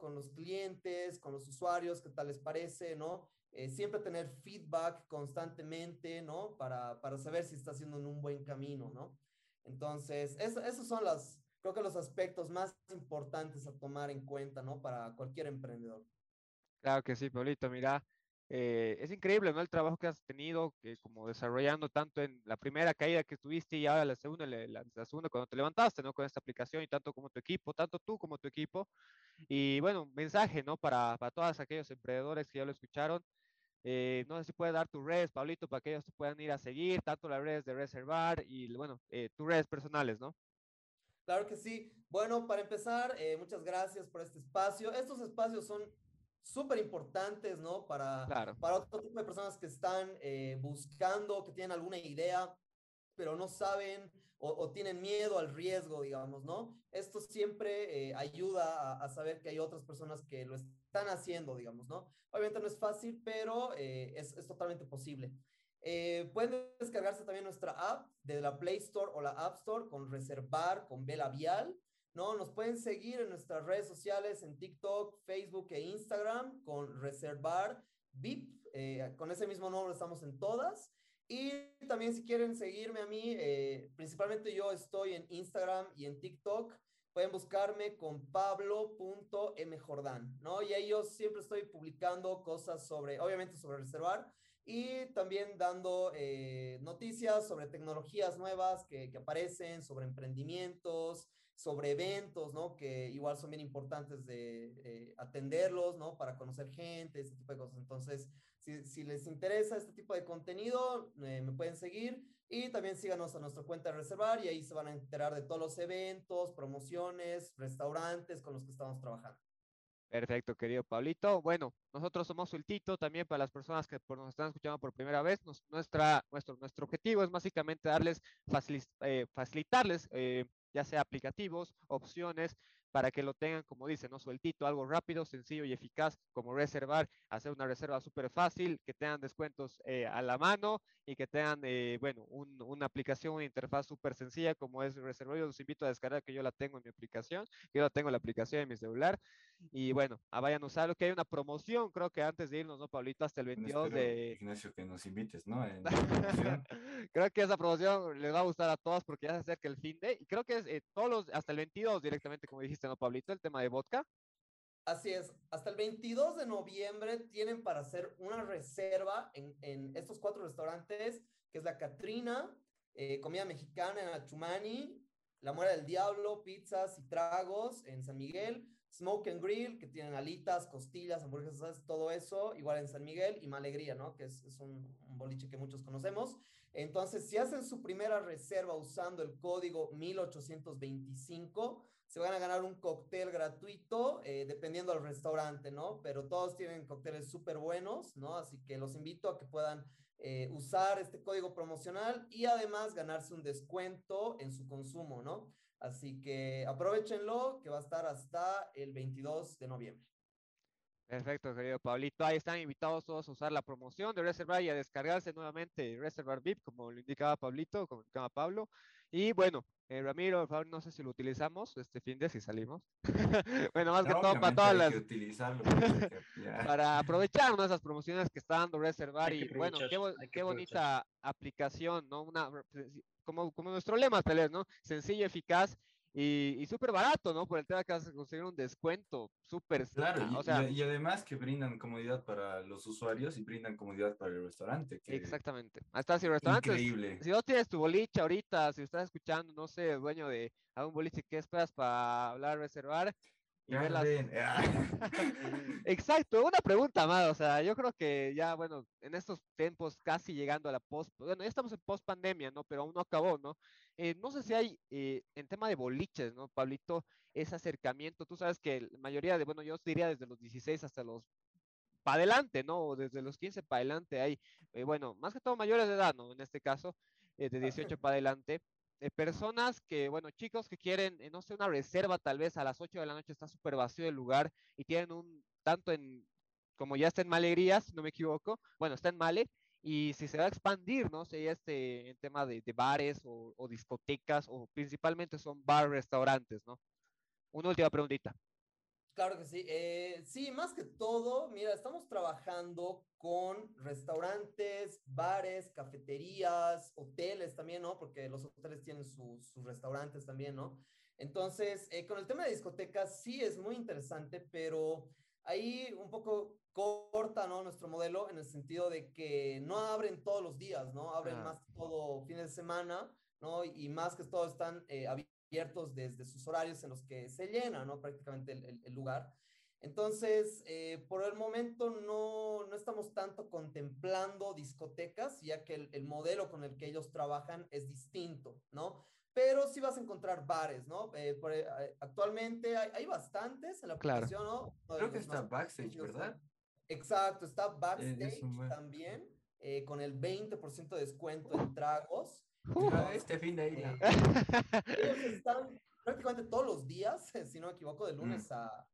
con los clientes, con los usuarios, qué tal les parece, ¿no? Eh, siempre tener feedback constantemente, ¿no? Para, para saber si está haciendo en un buen camino, ¿no? Entonces, eso, esos son las, creo que los aspectos más importantes a tomar en cuenta, ¿no? Para cualquier emprendedor. Claro que sí, Pablito, mira, eh, es increíble, ¿no? El trabajo que has tenido, que como desarrollando tanto en la primera caída que tuviste y ahora la segunda, la, la, segunda cuando te levantaste, ¿no? Con esta aplicación y tanto como tu equipo, tanto tú como tu equipo. Y bueno, mensaje, ¿no? Para, para todos aquellos emprendedores que ya lo escucharon. Eh, no sé si puedes dar tus redes, Pablito, para que ellos te puedan ir a seguir, tanto las redes de Reservar y, bueno, eh, tus redes personales, ¿no? Claro que sí. Bueno, para empezar, eh, muchas gracias por este espacio. Estos espacios son súper importantes, ¿no? Para, para otro tipo de personas que están eh, buscando, que tienen alguna idea, pero no saben o, tienen miedo al riesgo, digamos, ¿no? Esto siempre eh, ayuda a, saber que hay otras personas que lo están haciendo, digamos, ¿no? Obviamente no es fácil, pero es, es, totalmente posible. pueden descargarse también nuestra app de la Play Store o la App Store con reservar, con B labial. ¿No? Nos pueden seguir en nuestras redes sociales, en TikTok, Facebook e Instagram, con Reservar VIP. Eh, con ese mismo nombre estamos en todas. Y también si quieren seguirme a mí, eh, principalmente yo estoy en Instagram y en TikTok. Pueden buscarme con pablo.mjordan, ¿no? Y ahí yo siempre estoy publicando cosas sobre, obviamente sobre reservar, y también dando eh, noticias sobre tecnologías nuevas que, que, aparecen, sobre emprendimientos, sobre eventos, ¿no? Que igual son bien importantes de eh, atenderlos, ¿no? Para conocer gente, ese tipo de cosas. Entonces, si, les interesa este tipo de contenido, eh, me pueden seguir y también síganos a nuestra cuenta de reservar y ahí se van a enterar de todos los eventos, promociones, restaurantes con los que estamos trabajando. Perfecto, querido Pablito. Bueno, nosotros somos Sueltito, también para las personas que nos están escuchando por primera vez, nuestra, nuestro, nuestro objetivo es básicamente darles, eh, facilitarles ya sea aplicativos, opciones, para que lo tengan, como dice, ¿no? Sueltito, algo rápido, sencillo y eficaz, como reservar, hacer una reserva súper fácil, que tengan descuentos eh, a la mano y que tengan, eh, bueno, una aplicación, una interfaz súper sencilla como es reservar. Yo los invito a descargar, que yo la tengo en mi aplicación, yo la tengo en la aplicación de mi celular. Y bueno, a vayan a usarlo, que hay una promoción, creo que antes de irnos, ¿no, Pablito? Hasta el 22 de... Ignacio, que nos invites, ¿no? creo que esa promoción les va a gustar a todos porque ya se acerca el fin de... Y creo que es eh, todos los, hasta el 22 directamente, como dijiste, ¿no, Pablito? El tema de vodka. Así es, hasta el 22 de noviembre tienen para hacer una reserva en, en estos cuatro restaurantes, que es la Catrina, eh, comida mexicana en Achumani, La Muera del Diablo, pizzas y tragos en San Miguel, Smoke and Grill, que tienen alitas, costillas, hamburguesas, todo eso, igual en San Miguel, y Malegría, ¿no? Que es, es un, un, boliche que muchos conocemos. Entonces, si hacen su primera reserva usando el código 1825, se van a ganar un cóctel gratuito, eh, dependiendo del restaurante, ¿no? Pero todos tienen cócteles súper buenos, ¿no? Así que los invito a que puedan eh, usar este código promocional y además ganarse un descuento en su consumo, ¿no? Así que aprovechenlo, que va a estar hasta el 22 de noviembre. Perfecto, querido Pablito. Ahí están invitados todos a usar la promoción de Reservar y a descargarse nuevamente Reservar VIP, como lo indicaba Pablito, como lo indicaba Pablo. Y bueno, eh, Ramiro, por favor, no sé si lo utilizamos este fin de si salimos. bueno, más que todo para todas las. para aprovechar esas promociones que está dando Reservar. Y bueno, qué, qué bonita aplicación, ¿no? Una, como, como nuestro lema, tal ¿no? Sencillo, eficaz y, y súper barato, ¿no? Por el tema que vas a conseguir un descuento súper. Claro, y, o sea, y, además que brindan comodidad para los usuarios y brindan comodidad para el restaurante. exactamente. Hasta si el restaurante. Increíble. Si no tienes tu boliche ahorita, si estás escuchando, no sé, dueño de algún boliche, ¿qué esperas para hablar, reservar? Exacto, una pregunta más, o sea, yo creo que ya, bueno, en estos tiempos casi llegando a la post, bueno, ya estamos en post pandemia, ¿no? Pero aún no acabó, ¿no? Eh, no sé si hay, eh, en tema de boliches, ¿no, Pablito? Ese acercamiento, tú sabes que la mayoría de, bueno, yo diría desde los 16 hasta los, para adelante, ¿no? Desde los 15 para adelante hay, eh, bueno, más que todo mayores de edad, ¿no? En este caso, de 18 para adelante de personas que, bueno, chicos que quieren, eh, no sé, una reserva tal vez a las 8 de la noche está súper vacío el lugar y tienen un, tanto en, como ya está en Malegría, si no me equivoco, bueno, está en Male, y si se va a expandir, ¿no? sé, este, en tema de, de bares o, discotecas, o principalmente son bar, restaurantes, ¿no? una última preguntita. Claro que sí. Eh, sí, más que todo, mira, estamos trabajando con restaurantes, bares, cafeterías, hoteles también, ¿no? Porque los hoteles tienen sus, restaurantes también, ¿no? Entonces, eh, con el tema de discotecas sí es muy interesante, pero ahí un poco corta, ¿no? Nuestro modelo en el sentido de que no abren todos los días, ¿no? Abren más todo fines de semana, ¿no? Y más que todo están eh, abiertos desde sus horarios en los que se llena, ¿no? Prácticamente el, lugar. Entonces, eh, por el momento no, no, estamos tanto contemplando discotecas, ya que el, el, modelo con el que ellos trabajan es distinto, ¿no? Pero sí vas a encontrar bares, ¿no? Eh, eh, actualmente hay, hay, bastantes en la aplicación, ¿no? Creo que está Backstage, ¿verdad? Exacto, está Backstage también, con el 20% de descuento en tragos. Ah, este fin de ahí. Eh, están prácticamente todos los días, si no me equivoco, de lunes mm. a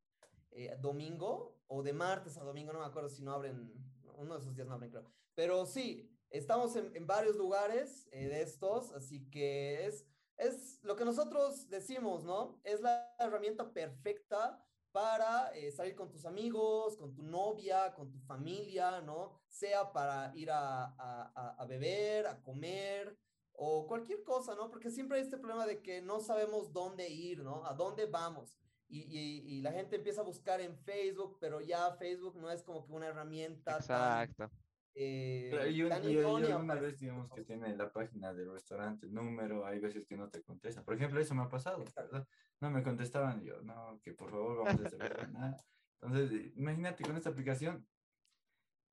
eh, domingo o de martes a domingo, no me acuerdo si no abren, uno de esos días no abren, creo. Pero sí, estamos en, en varios lugares eh, de estos, así que es, es lo que nosotros decimos, ¿no? Es la herramienta perfecta para salir con tus amigos, con tu novia, con tu familia, ¿no? Sea para ir a, a, a beber, a comer, o cualquier cosa, ¿no? Porque siempre hay este problema de que no sabemos dónde ir, ¿no? A dónde vamos. Y, y, la gente empieza a buscar en Facebook, pero ya Facebook no es como que una herramienta. Exacto. Tan, eh, y, una vez digamos que tiene la página del restaurante, el número, hay veces que no te contesta. Por ejemplo, eso me ha pasado, ¿verdad? No me contestaban yo, no, que por favor vamos a hacer nada. Entonces, imagínate con esta aplicación,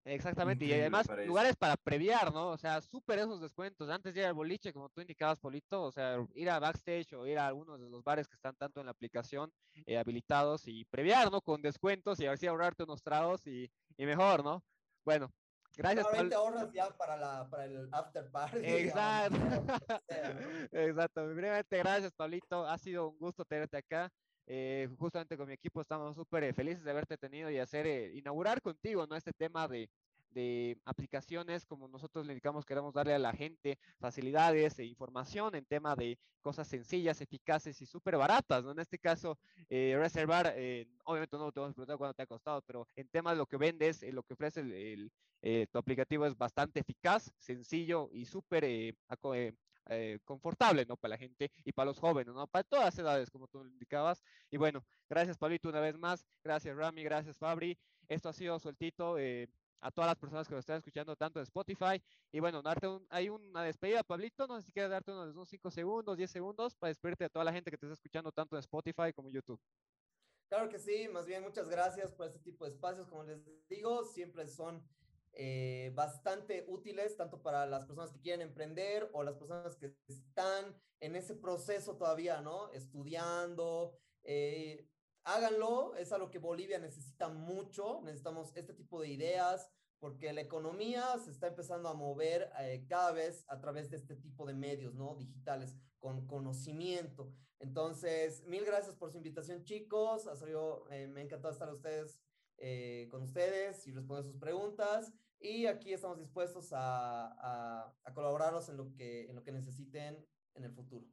Exactamente, y además lugares para previar, ¿no? O sea, súper esos descuentos. Antes de ir al boliche, como tú indicabas, Polito, o sea, ir a backstage o ir a algunos de los bares que están tanto en la aplicación eh, habilitados y previar, ¿no? Con descuentos y a ver si ahorrarte unos tragos y, y mejor, ¿no? Bueno, gracias. Ahora ahorras ya para, la, para el after party. Exacto. Exacto. Brevemente, gracias, Pablito. Ha sido un gusto tenerte acá. Eh, justamente con mi equipo estamos súper eh, felices de haberte tenido y hacer, eh, inaugurar contigo, ¿no? Este tema de, de aplicaciones, como nosotros le indicamos, queremos darle a la gente facilidades e información en tema de cosas sencillas, eficaces y súper baratas, ¿no? En este caso, reservar, obviamente no te vamos a preguntar cuánto te ha costado, pero en tema de lo que vendes, lo que ofrece el, tu aplicativo es bastante eficaz, sencillo y súper eh, confortable, ¿no? Para la gente y para los jóvenes, ¿no? Para todas las edades, como tú indicabas. Y bueno, gracias, Pablito, una vez más. Gracias, Rami. Gracias, Fabri. Esto ha sido sueltito. Eh, a todas las personas que nos están escuchando tanto en Spotify. Y bueno, darte hay una despedida, Pablito, no sé si quieres darte unos 5 segundos, 10 segundos para despedirte a toda la gente que te está escuchando tanto en Spotify como en YouTube. Claro que sí, más bien muchas gracias por este tipo de espacios, como les digo, siempre son eh, bastante útiles tanto para las personas que quieren emprender o las personas que están en ese proceso todavía, ¿no? Estudiando. Eh, háganlo, es algo que Bolivia necesita mucho, necesitamos este tipo de ideas porque la economía se está empezando a mover eh, cada vez a través de este tipo de medios, ¿no? Digitales, con conocimiento. Entonces, mil gracias por su invitación, chicos. Ha sido, me ha estar ustedes eh, con ustedes y responder sus preguntas. Y aquí estamos dispuestos a, a, colaborarnos en lo, que, en lo que necesiten en el futuro.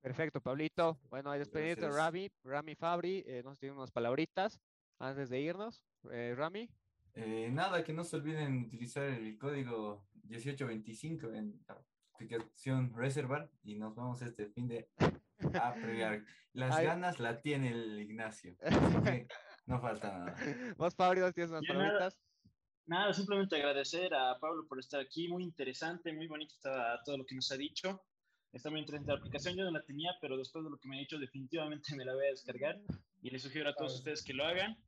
Perfecto, Pablito. Bueno, hay despedirte, Rami, Rami Fabri. Eh, nos tiene unas palabritas antes de irnos. Eh, Rami. Eh, nada, que no se olviden utilizar el código 1825 en la aplicación Reservar y nos vamos este fin de a Las ganas la tiene el Ignacio. No falta nada. Vos, Pablo, tienes unas palabritas. Nada, simplemente agradecer a Pablo por estar aquí. Muy interesante, muy bonito está todo lo que nos ha dicho. Está muy interesante la aplicación. Yo no la tenía, pero después de lo que me ha dicho, definitivamente me la voy a descargar. Y les sugiero a todos ustedes que lo hagan.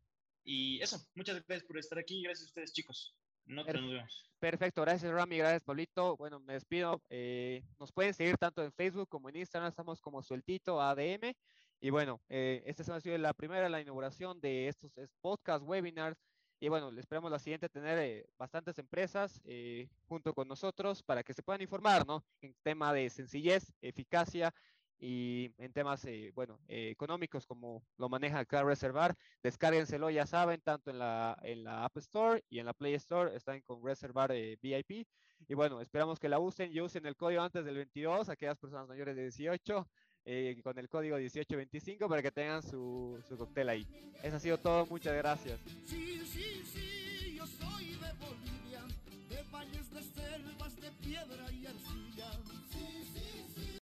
Y eso, muchas gracias por estar aquí. Gracias a ustedes, chicos. No nos vemos. Perfecto, gracias Rami, gracias Pablito. Bueno, me despido. Eh, nos pueden seguir tanto en Facebook como en Instagram, estamos como sueltito ADM. Y bueno, eh, esta ha sido la primera, la inauguración de estos podcast, webinars. Y bueno, esperamos la siguiente tener eh, bastantes empresas eh, junto con nosotros para que se puedan informar, ¿no? En tema de sencillez, eficacia y en temas, bueno, económicos como lo maneja acá Reservar. Descárguenselo, ya saben, tanto en la, en la App Store y en la Play Store, están con Reservar VIP. Y bueno, esperamos que la usen y usen el código antes del 22, aquellas personas mayores de 18 eh, con el código 1825 para que tengan su, su cóctel ahí. Eso ha sido todo, muchas gracias. Sí, sí, sí, yo soy de Bolivia, de valles, de selvas, de piedra.